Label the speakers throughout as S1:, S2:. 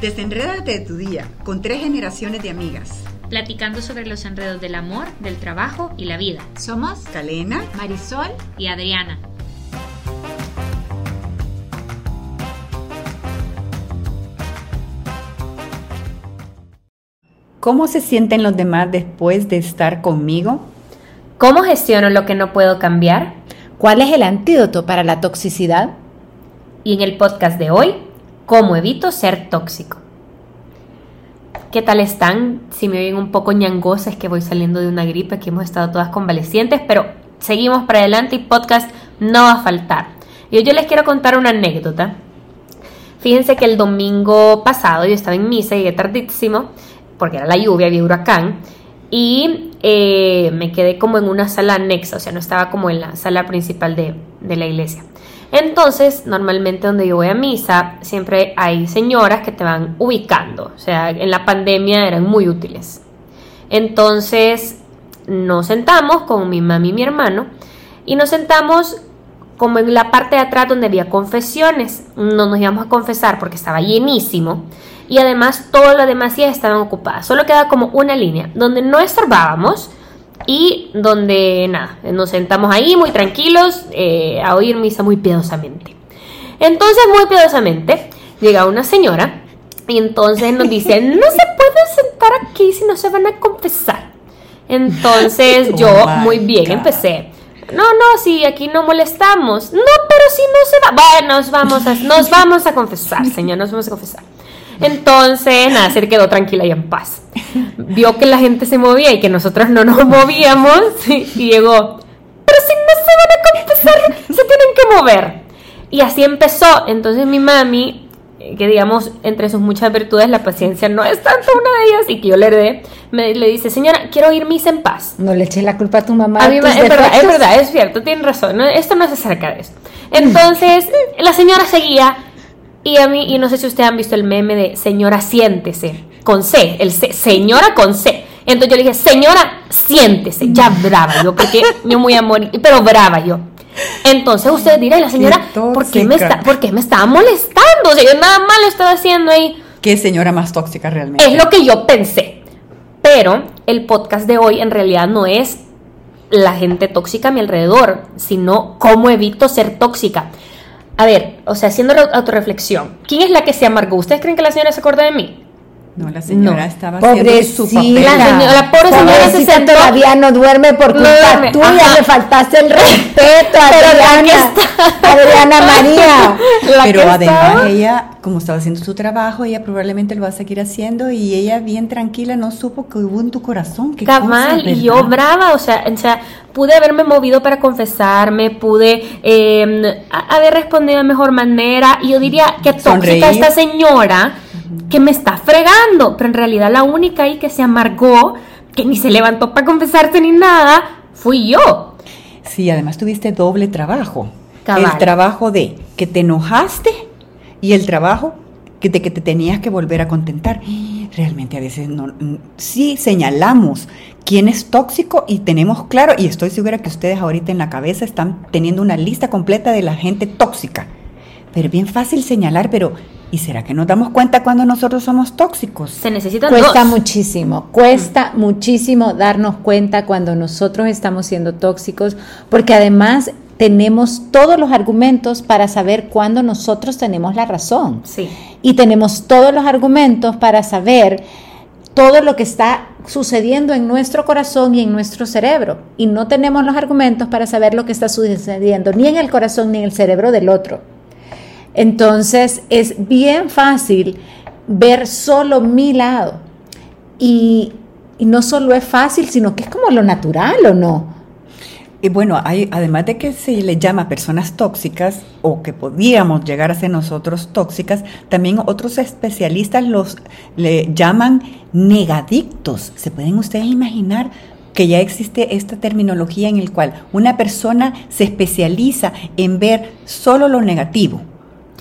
S1: Desenrédate de tu día con tres generaciones de amigas.
S2: Platicando sobre los enredos del amor, del trabajo y la vida.
S3: Somos
S1: Calena,
S3: Marisol
S2: y Adriana.
S1: ¿Cómo se sienten los demás después de estar conmigo?
S4: ¿Cómo gestiono lo que no puedo cambiar?
S3: ¿Cuál es el antídoto para la toxicidad?
S4: Y en el podcast de hoy, ¿cómo evito ser tóxico? ¿Qué tal están? Si me oyen un poco ñangosa es que voy saliendo de una gripe, que hemos estado todas convalecientes, pero seguimos para adelante y podcast no va a faltar. Yo les quiero contar una anécdota. Fíjense que el domingo pasado yo estaba en misa, llegué tardísimo, porque era la lluvia, había huracán, y eh, me quedé como en una sala anexa, o sea, no estaba como en la sala principal de, de la iglesia. Entonces, normalmente donde yo voy a misa, siempre hay señoras que te van ubicando. O sea, en la pandemia eran muy útiles. Entonces, nos sentamos con mi mamá y mi hermano y nos sentamos como en la parte de atrás donde había confesiones. No nos íbamos a confesar porque estaba llenísimo y además todas las demás estaban ocupadas. Solo quedaba como una línea donde no estorbábamos y donde nada, nos sentamos ahí muy tranquilos eh, a oír misa muy piadosamente. Entonces, muy piadosamente, llega una señora y entonces nos dice, no se puede sentar aquí si no se van a confesar. Entonces yo
S1: Oh
S4: muy
S1: my
S4: bien
S1: God.
S4: empecé. No, no, si aquí no molestamos. No, pero si no se va. Bueno, nos vamos a, nos vamos a confesar, señor, nos vamos a confesar. Entonces, nada, se quedó tranquila y en paz. Vio que la gente se movía y que nosotros no nos movíamos y, llegó, pero si no se van a confesar, se tienen que mover. Y así empezó. Entonces mi mami, eh, que digamos, entre sus muchas virtudes, la paciencia no es tanto una de ellas y que yo le heredé, me le dice, señora, quiero ir misa en paz.
S3: No le eches la culpa a tu mamá.
S4: A
S3: tus
S4: me- es verdad, es verdad, es cierto, tiene razón. no, esto no se acerca de esto. Entonces, la señora seguía y a mí, y no sé si ustedes han visto el meme de señora siéntese, con C, el C, señora con C. Entonces yo le dije, señora, siéntese, ya brava yo, porque yo muy amor, pero brava yo. Entonces ustedes dirán, la señora,
S1: Qué
S4: ¿por qué, me está, ¿por qué me estaba molestando? O sea, yo nada malo estaba haciendo ahí.
S1: ¿Qué señora más tóxica realmente?
S4: Es lo que yo pensé. Pero el podcast de hoy en realidad no es la gente tóxica a mi alrededor, sino cómo evito ser tóxica. A ver, o sea, haciendo la autorreflexión, ¿quién es la que se amargó? ¿Ustedes creen que la señora se acuerda de mí?
S1: No, la señora
S4: No.
S1: estaba haciendo su papel.
S4: La señora- la pobre señora se sentó-
S3: todavía no duerme por
S4: No
S3: culpa tuya. Le faltaste el respeto,
S4: Pero aquí
S3: Adriana.
S4: está.
S3: Adriana María.
S4: La
S1: Pero además
S4: estaba-
S1: ella, como estaba haciendo su trabajo, ella probablemente lo va a seguir haciendo y ella bien tranquila no supo que hubo en tu corazón. Qué
S4: Cabal,
S1: cosa,
S4: y yo brava, o sea, o sea, pude haberme movido para confesarme, pude eh, a- haber respondido de mejor manera, y yo diría que tóxica
S1: Sonreír.
S4: esta señora que me está fregando, pero en realidad la única ahí que se amargó, que ni se levantó para confesarse ni nada, fui yo.
S1: Sí, además tuviste doble trabajo.
S4: Cabal.
S1: El trabajo de que te enojaste y el trabajo que de que te tenías que volver a contentar. Realmente a veces no, mm, sí señalamos quién es tóxico y tenemos claro, y estoy segura que ustedes ahorita en la cabeza están teniendo una lista completa de la gente tóxica. Pero es bien fácil señalar, pero ¿y será que nos damos cuenta cuando nosotros somos tóxicos?
S4: Se necesitan
S3: Cuesta
S4: dos.
S3: muchísimo, cuesta muchísimo darnos cuenta cuando nosotros estamos siendo tóxicos, porque además tenemos todos los argumentos para saber cuándo nosotros tenemos la razón.
S4: Sí.
S3: Y tenemos todos los argumentos para saber todo lo que está sucediendo en nuestro corazón y en nuestro cerebro. Y no tenemos los argumentos para saber lo que está sucediendo ni en el corazón ni en el cerebro del otro. Entonces es bien fácil ver solo mi lado. Y, y no solo es fácil, sino que es como lo natural o no.
S1: Y bueno, hay, además de que se le llama personas tóxicas o que podíamos llegar a ser nosotros tóxicas, también otros especialistas los le llaman negadictos. ¿Se pueden ustedes imaginar que ya existe esta terminología en el cual una persona se especializa en ver solo lo negativo,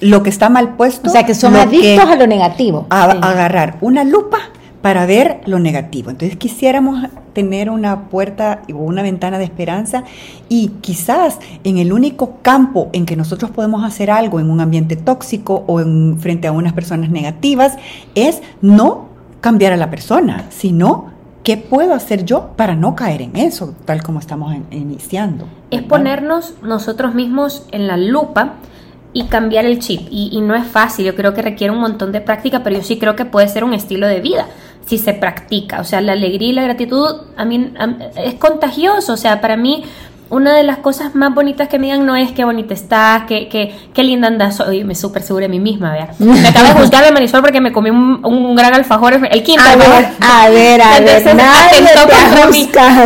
S1: lo que está mal puesto?
S3: O sea, que son adictos
S1: que-
S3: a lo negativo.
S1: a,
S4: Sí.
S1: agarrar una lupa para ver lo negativo. Entonces quisiéramos tener una puerta o una ventana de esperanza y quizás en el único campo en que nosotros podemos hacer algo en un ambiente tóxico o en, frente a unas personas negativas es no cambiar a la persona, sino ¿qué puedo hacer yo para no caer en eso, tal como estamos iniciando?
S4: Es ponernos nosotros mismos en la lupa y cambiar el chip. Y, no es fácil, yo creo que requiere un montón de práctica, pero yo sí creo que puede ser un estilo de vida si se practica. O sea, la alegría y la gratitud a mí, es contagioso. O sea, para mí una de las cosas más bonitas que me digan no es qué bonita estás, qué, qué, qué linda andas. Oye, me súper segura de mí misma, vea. Me acabo de juzgar de Marisol porque me comí un, gran alfajor, el quinto.
S3: A ver, a ver, a ver,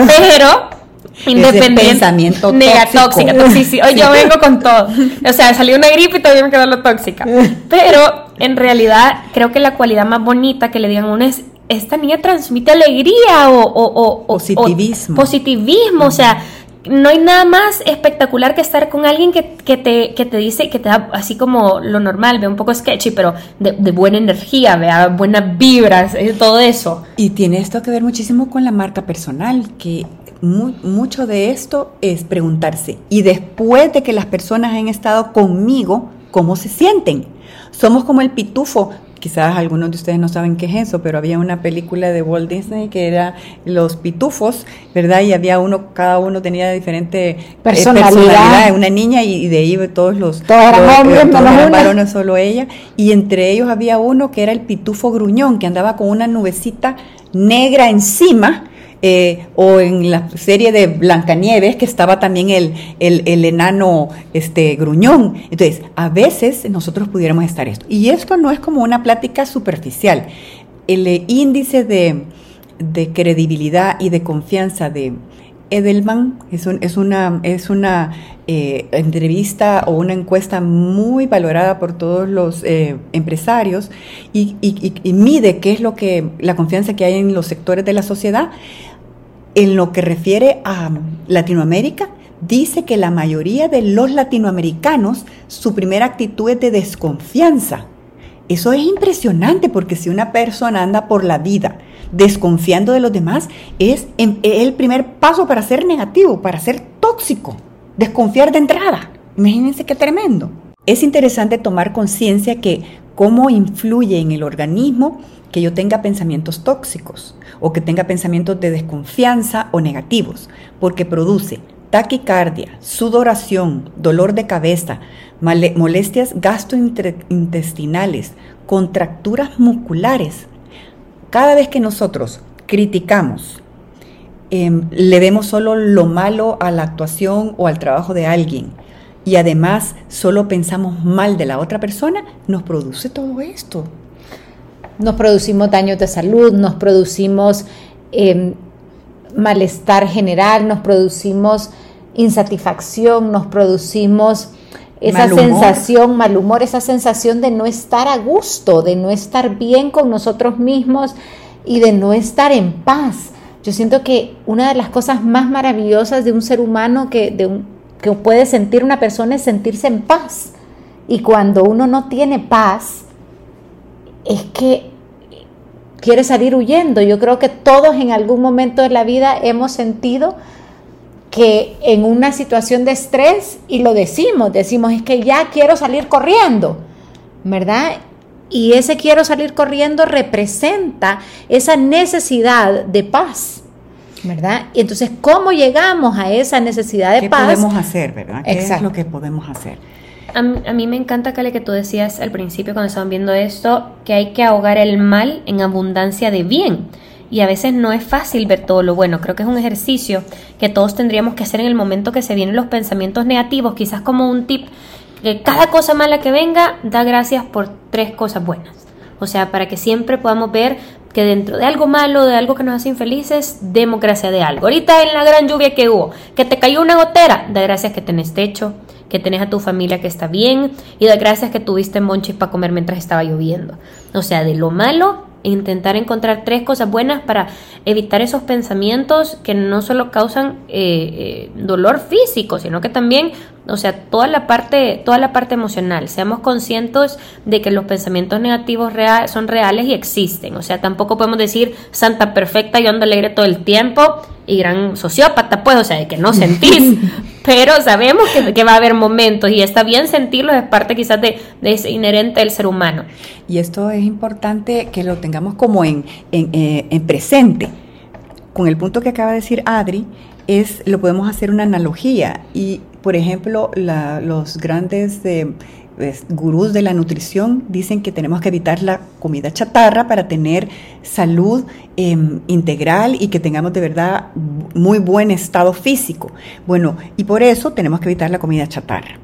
S4: Pero independiente
S1: pensamiento
S4: tóxica sí, sí, Hoy yo vengo con todo o sea salió una gripe y todavía me quedó lo tóxica pero en realidad creo que la cualidad más bonita que le digan a uno es esta niña transmite alegría o, o,
S1: positivismo
S4: positivismo o sea no hay nada más espectacular que estar con alguien que, te, que te dice, que te da así como lo normal, ve un poco sketchy, pero de, buena energía, vea buenas vibras, eh, todo eso.
S1: Y tiene esto que ver muchísimo con la marca personal, que mucho de esto es preguntarse, y después de que las personas han estado conmigo, ¿cómo se sienten? Somos como el pitufo quizás algunos de ustedes no saben qué es eso, pero había una película de Walt Disney que era Los Pitufos, ¿verdad? Y había uno, cada uno tenía diferente eh, personalidad, una niña y, de ahí todos los,
S3: todos
S1: hombres, varones, solo ella, y entre ellos había uno que era el pitufo gruñón, que andaba con una nubecita negra encima, eh, o en la serie de Blancanieves, que estaba también el, el, enano este, gruñón. Entonces, a veces nosotros pudiéramos estar esto. Y esto no es como una plática superficial. El índice de, credibilidad y de confianza de Edelman es, es una, es una eh, entrevista o una encuesta muy valorada por todos los eh, empresarios y, y, mide qué es lo que la confianza que hay en los sectores de la sociedad en lo que refiere a Latinoamérica, dice que la mayoría de los latinoamericanos, su primera actitud es de desconfianza. Eso es impresionante porque si una persona anda por la vida desconfiando de los demás, es el primer paso para ser negativo, para ser tóxico, desconfiar de entrada. Imagínense qué tremendo. Es interesante tomar conciencia que cómo influye en el organismo que yo tenga pensamientos tóxicos o que tenga pensamientos de desconfianza o negativos, porque produce taquicardia, sudoración, dolor de cabeza, molestias gastrointestinales, contracturas musculares. Cada vez que nosotros criticamos, em, le vemos solo lo malo a la actuación o al trabajo de alguien y además solo pensamos mal de la otra persona, nos produce todo esto
S3: nos producimos daños de salud, nos producimos em, malestar general, nos producimos insatisfacción, nos producimos esa sensación, mal humor, esa sensación de no estar a gusto, de no estar bien con nosotros mismos y de no estar en paz. Yo siento que una de las cosas más maravillosas de un ser humano que, de que puede sentir una persona es sentirse en paz. Y cuando uno no tiene paz, es que quiere salir huyendo. Yo creo que todos en algún momento de la vida hemos sentido que en una situación de estrés, y lo decimos, decimos, es que ya quiero salir corriendo, ¿verdad? Y ese quiero salir corriendo representa esa necesidad de paz. ¿Verdad? Y entonces, ¿cómo llegamos a esa necesidad de paz?
S1: ¿Qué podemos hacer, verdad? ¿Qué es lo que podemos hacer?
S4: A, mí me encanta, Kale, que tú decías al principio cuando estaban viendo esto, que hay que ahogar el mal en abundancia de bien. Y a veces no es fácil ver todo lo bueno. Creo que es un ejercicio que todos tendríamos que hacer en el momento que se vienen los pensamientos negativos, quizás como un tip, que cada cosa mala que venga, da gracias por tres cosas buenas. O sea, para que siempre podamos ver que dentro de algo malo, de algo que nos hace infelices, demos de algo. Ahorita en la gran lluvia que hubo, que te cayó una gotera, da gracias que tenés techo, que tenés a tu familia que está bien y da gracias que tuviste monchis para comer mientras estaba lloviendo. O sea, de lo malo, intentar encontrar tres cosas buenas para evitar esos pensamientos que no solo causan eh, eh, dolor físico, sino que también, o sea, toda la parte, toda la parte emocional. Seamos conscientes de que los pensamientos negativos real, son reales y existen. O sea, tampoco podemos decir santa perfecta, y ando alegre todo el tiempo y gran sociópata, pues, o sea, de que no sentís. pero sabemos que, va a haber momentos y está bien sentirlos, es parte quizás de, de ese inherente del ser humano.
S1: Y esto es importante que lo tengamos como en, en, eh, en presente. Con el punto que acaba de decir Adri, es, lo podemos hacer una analogía y, por ejemplo, los grandes eh, pues, gurús de la nutrición dicen que tenemos que evitar la comida chatarra para tener salud em, integral y que tengamos de verdad muy buen estado físico. Bueno, y por eso tenemos que evitar la comida chatarra.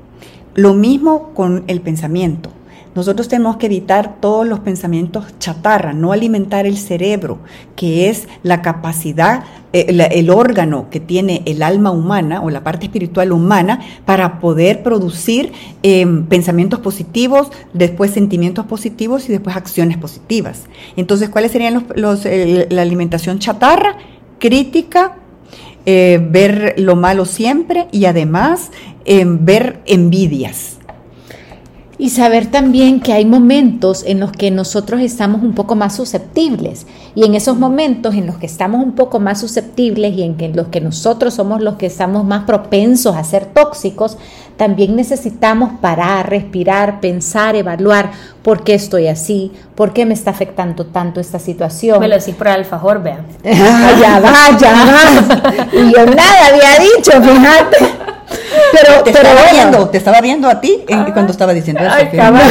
S1: Lo mismo con el pensamiento. Nosotros tenemos que evitar todos los pensamientos chatarra, no alimentar el cerebro, que es la capacidad, eh, el órgano que tiene el alma humana o la parte espiritual humana para poder producir em, pensamientos positivos, después sentimientos positivos y después acciones positivas. Entonces, ¿cuáles serían los, la alimentación chatarra? Crítica, eh, ver lo malo siempre y además em, ver envidias.
S3: Y saber también que hay momentos en los que nosotros estamos un poco más susceptibles. Y en esos momentos en los que estamos un poco más susceptibles y en los que nosotros somos los que estamos más propensos a ser tóxicos, también necesitamos parar, respirar, pensar, evaluar por qué estoy así, por qué me está afectando tanto esta situación.
S4: Me lo decís por el alfajor, vea.
S3: ya va, ya va. Y yo nada había dicho, fíjate.
S1: Pero, te, estaba viendo, te estaba viendo a ti cuando estaba diciendo eso. Ay,
S3: cabal,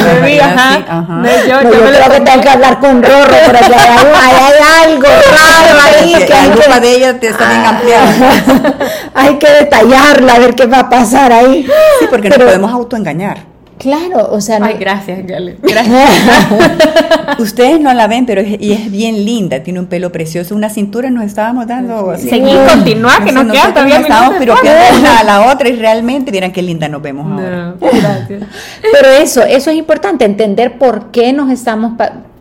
S3: ajá. ajá. yo, yo, creo que tengo que hablar con Rorro, pero que hay, hay, algo raro ahí.
S1: Que, la culpa de ella te está bien ampliada.
S3: hay que detallarla, a ver qué va a pasar ahí.
S1: Sí, porque pero, nos podemos autoengañar.
S3: Claro, o sea,
S4: Ay, gracias, Gale. Gracias.
S1: Ustedes no la ven, pero es, y es bien linda, tiene un pelo precioso, una cintura nos estábamos dando.
S4: Así. Seguir, continuar, que nos queda todavía.
S1: Nos estábamos piropeando una a la otra y realmente, miren qué linda nos vemos ahora.
S3: gracias. Pero eso, eso es importante, entender por qué nos estamos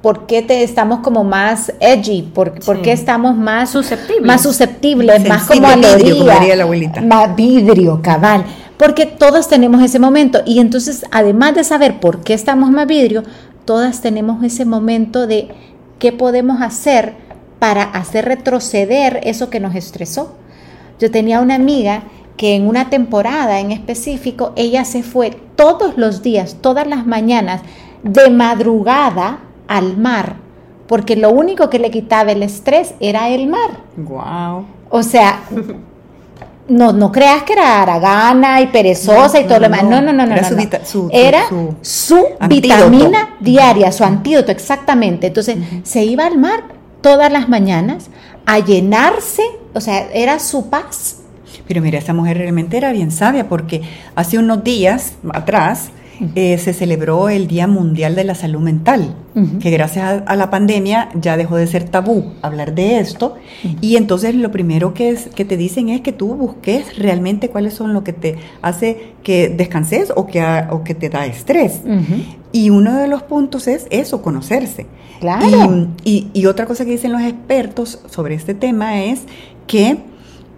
S3: por qué te estamos como más edgy, por, por qué estamos más
S4: susceptibles,
S3: más, susceptibles, más como a
S1: vidrio, como diría la abuelita.
S3: Más vidrio, cabal porque todos tenemos ese momento y entonces además de saber por qué estamos más vidrio, todas tenemos ese momento de qué podemos hacer para hacer retroceder eso que nos estresó. Yo tenía una amiga que en una temporada en específico, ella se fue todos los días, todas las mañanas, de madrugada al mar, porque lo único que le quitaba el estrés era el mar.
S1: Wow.
S3: O sea, no, no creas que era aragana y perezosa y todo lo demás. No, no, no, no. Era, su, era su, vitamina diaria, su antídoto, exactamente. Entonces, se iba al mar todas las mañanas a llenarse, o sea, era su paz.
S1: Pero mira, esta mujer realmente era bien sabia porque hace unos días atrás, eh, se celebró el Día Mundial de la Salud Mental, que gracias a, la pandemia ya dejó de ser tabú hablar de esto. Y entonces lo primero que, es, que te dicen es que tú busques realmente cuáles son lo que te hace que descanses o que, o que te da estrés. Y uno de los puntos es eso, conocerse.
S3: Claro.
S1: y, y otra cosa que dicen los expertos sobre este tema es que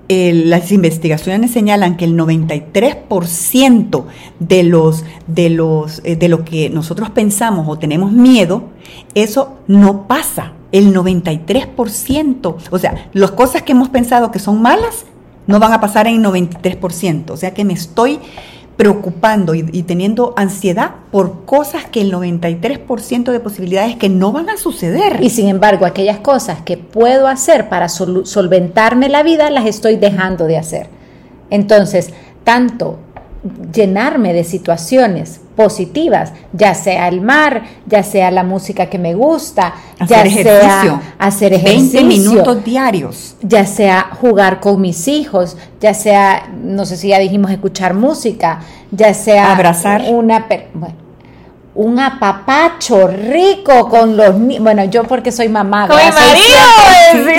S1: las investigaciones señalan que el 93% de los de los eh, de lo que nosotros pensamos o tenemos miedo, eso no pasa. El 93%, o sea, las cosas que hemos pensado que son malas no van a pasar en el 93%, o sea que me estoy preocupando y, teniendo ansiedad por cosas que el 93% de posibilidades que no van a suceder.
S3: Y sin embargo, aquellas cosas que puedo hacer para solventarme la vida, las estoy dejando de hacer. Entonces, tanto llenarme de situaciones positivas, ya sea el mar, ya sea la música que me gusta, ya sea hacer ejercicio,
S1: 20 minutos diarios,
S3: ya sea jugar con mis hijos, ya sea, no sé si ya dijimos escuchar música, ya sea
S1: abrazar
S3: una bueno, un apapacho rico con los niños. Bueno, yo porque soy mamá.
S4: Con mi marido.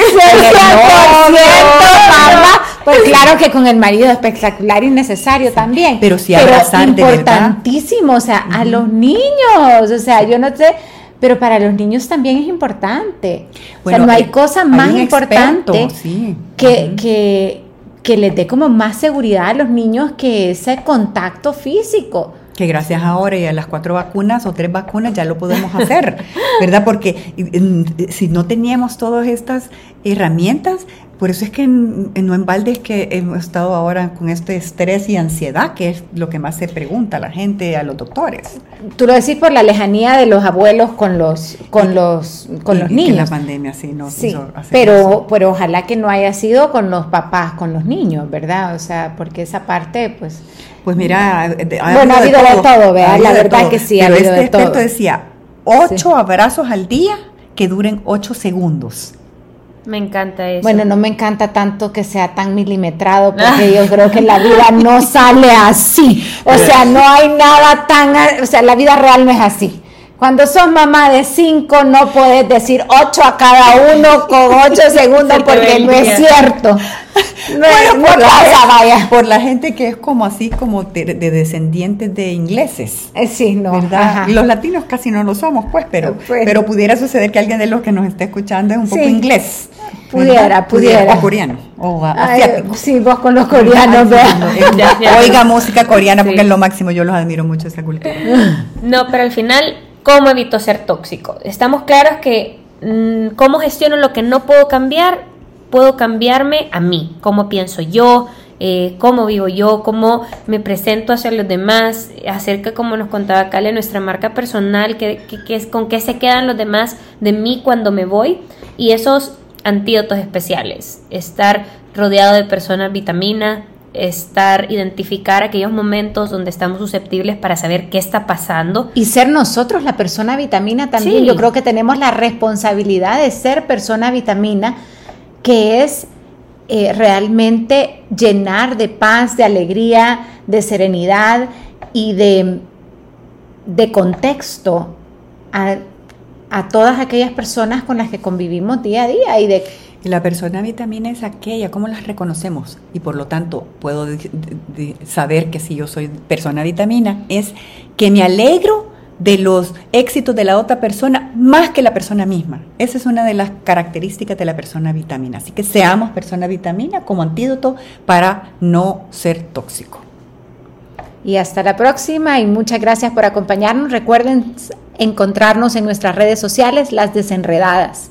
S3: Claro que con el marido espectacular y necesario también.
S1: Pero sí abrazar
S3: importantísimo, o sea, a los niños. O sea, yo no sé pero para los niños también es importante. o sea, no hay
S1: eh,
S3: cosa más importante
S1: experto, sí.
S3: que, que, que les dé como más seguridad a los niños que ese contacto físico.
S1: Que gracias ahora y a las cuatro vacunas o tres vacunas ya lo podemos hacer, ¿verdad? Porque mm, si no teníamos todas estas herramientas, por eso es que en- en- no en balde es que hemos estado ahora con este estrés y ansiedad, que es lo que más se pregunta a la gente, a los doctores.
S3: Tú lo decís por la lejanía de los abuelos con los, con los, con
S1: Y-
S3: los
S1: y que
S3: niños.
S1: la pandemia sí nos
S3: Sí,
S1: hizo hacer
S3: pero,
S1: eso.
S3: pero ojalá que no haya sido con los papás, con los niños, ¿verdad? O sea, porque esa parte, pues,
S1: Pues mira, de-
S3: Bueno, ha habido de todo, ¿verdad?
S1: ha habido
S3: La verdad
S1: todo.
S3: que sí, ha
S1: Pero
S3: habido
S1: este
S3: de todo.
S1: experto decía, ocho abrazos al día que duren ocho segundos.
S4: Me encanta eso.
S3: bueno, no me encanta tanto que sea tan milimetrado, porque yo creo que la vida no sale así. O sea, no hay nada tan, o sea, la vida real no es así. Cuando sos mamá de cinco, no puedes decir ocho a cada uno con ocho segundos porque no es cierto. No, es- no
S1: por, la,
S3: pasa, vaya.
S1: por la gente que es como así, como de, de descendientes de ingleses.
S3: Eh, Sí, no.
S1: ¿Verdad?
S3: ajá.
S1: Los latinos casi no lo somos, pues, pero,
S3: Pues.
S1: pero pudiera suceder que alguien de los que nos esté escuchando es un poco
S3: Sí.
S1: inglés.
S3: Pudiera, pudiera.
S1: O coreano, o
S3: Ay,
S1: asiático.
S3: sí, vos con los coreanos.
S1: Oiga música coreana porque
S4: Sí.
S1: es lo máximo, yo los admiro mucho esa cultura.
S4: No, pero al final, ¿cómo evito ser tóxico? Estamos claros que mm, cómo gestiono lo que no puedo cambiar, puedo cambiarme a mí, cómo pienso yo, eh, cómo vivo yo, cómo me presento hacia los demás, acerca, como nos contaba Cale, nuestra marca personal, que es, con qué se quedan los demás de mí cuando me voy, y esos antídotos especiales, estar rodeado de personas vitamina, estar, identificar aquellos momentos donde estamos susceptibles para saber qué está pasando.
S3: Y ser nosotros la persona vitamina también.
S4: Sí.
S3: Yo creo que tenemos la responsabilidad de ser persona vitamina, que es eh, realmente llenar de paz, de alegría, de serenidad y de, de contexto a, a todas aquellas personas con las que convivimos día a día y de
S1: Y la persona vitamina es aquella, ¿cómo las reconocemos? Y por lo tanto, puedo saber que si yo soy persona vitamina, es que me alegro de los éxitos de la otra persona más que la persona misma. Esa es una de las características de la persona vitamina. Así que seamos persona vitamina como antídoto para no ser tóxico.
S3: Y hasta la próxima y muchas gracias por acompañarnos. Recuerden encontrarnos en nuestras redes sociales, Las Desenredadas.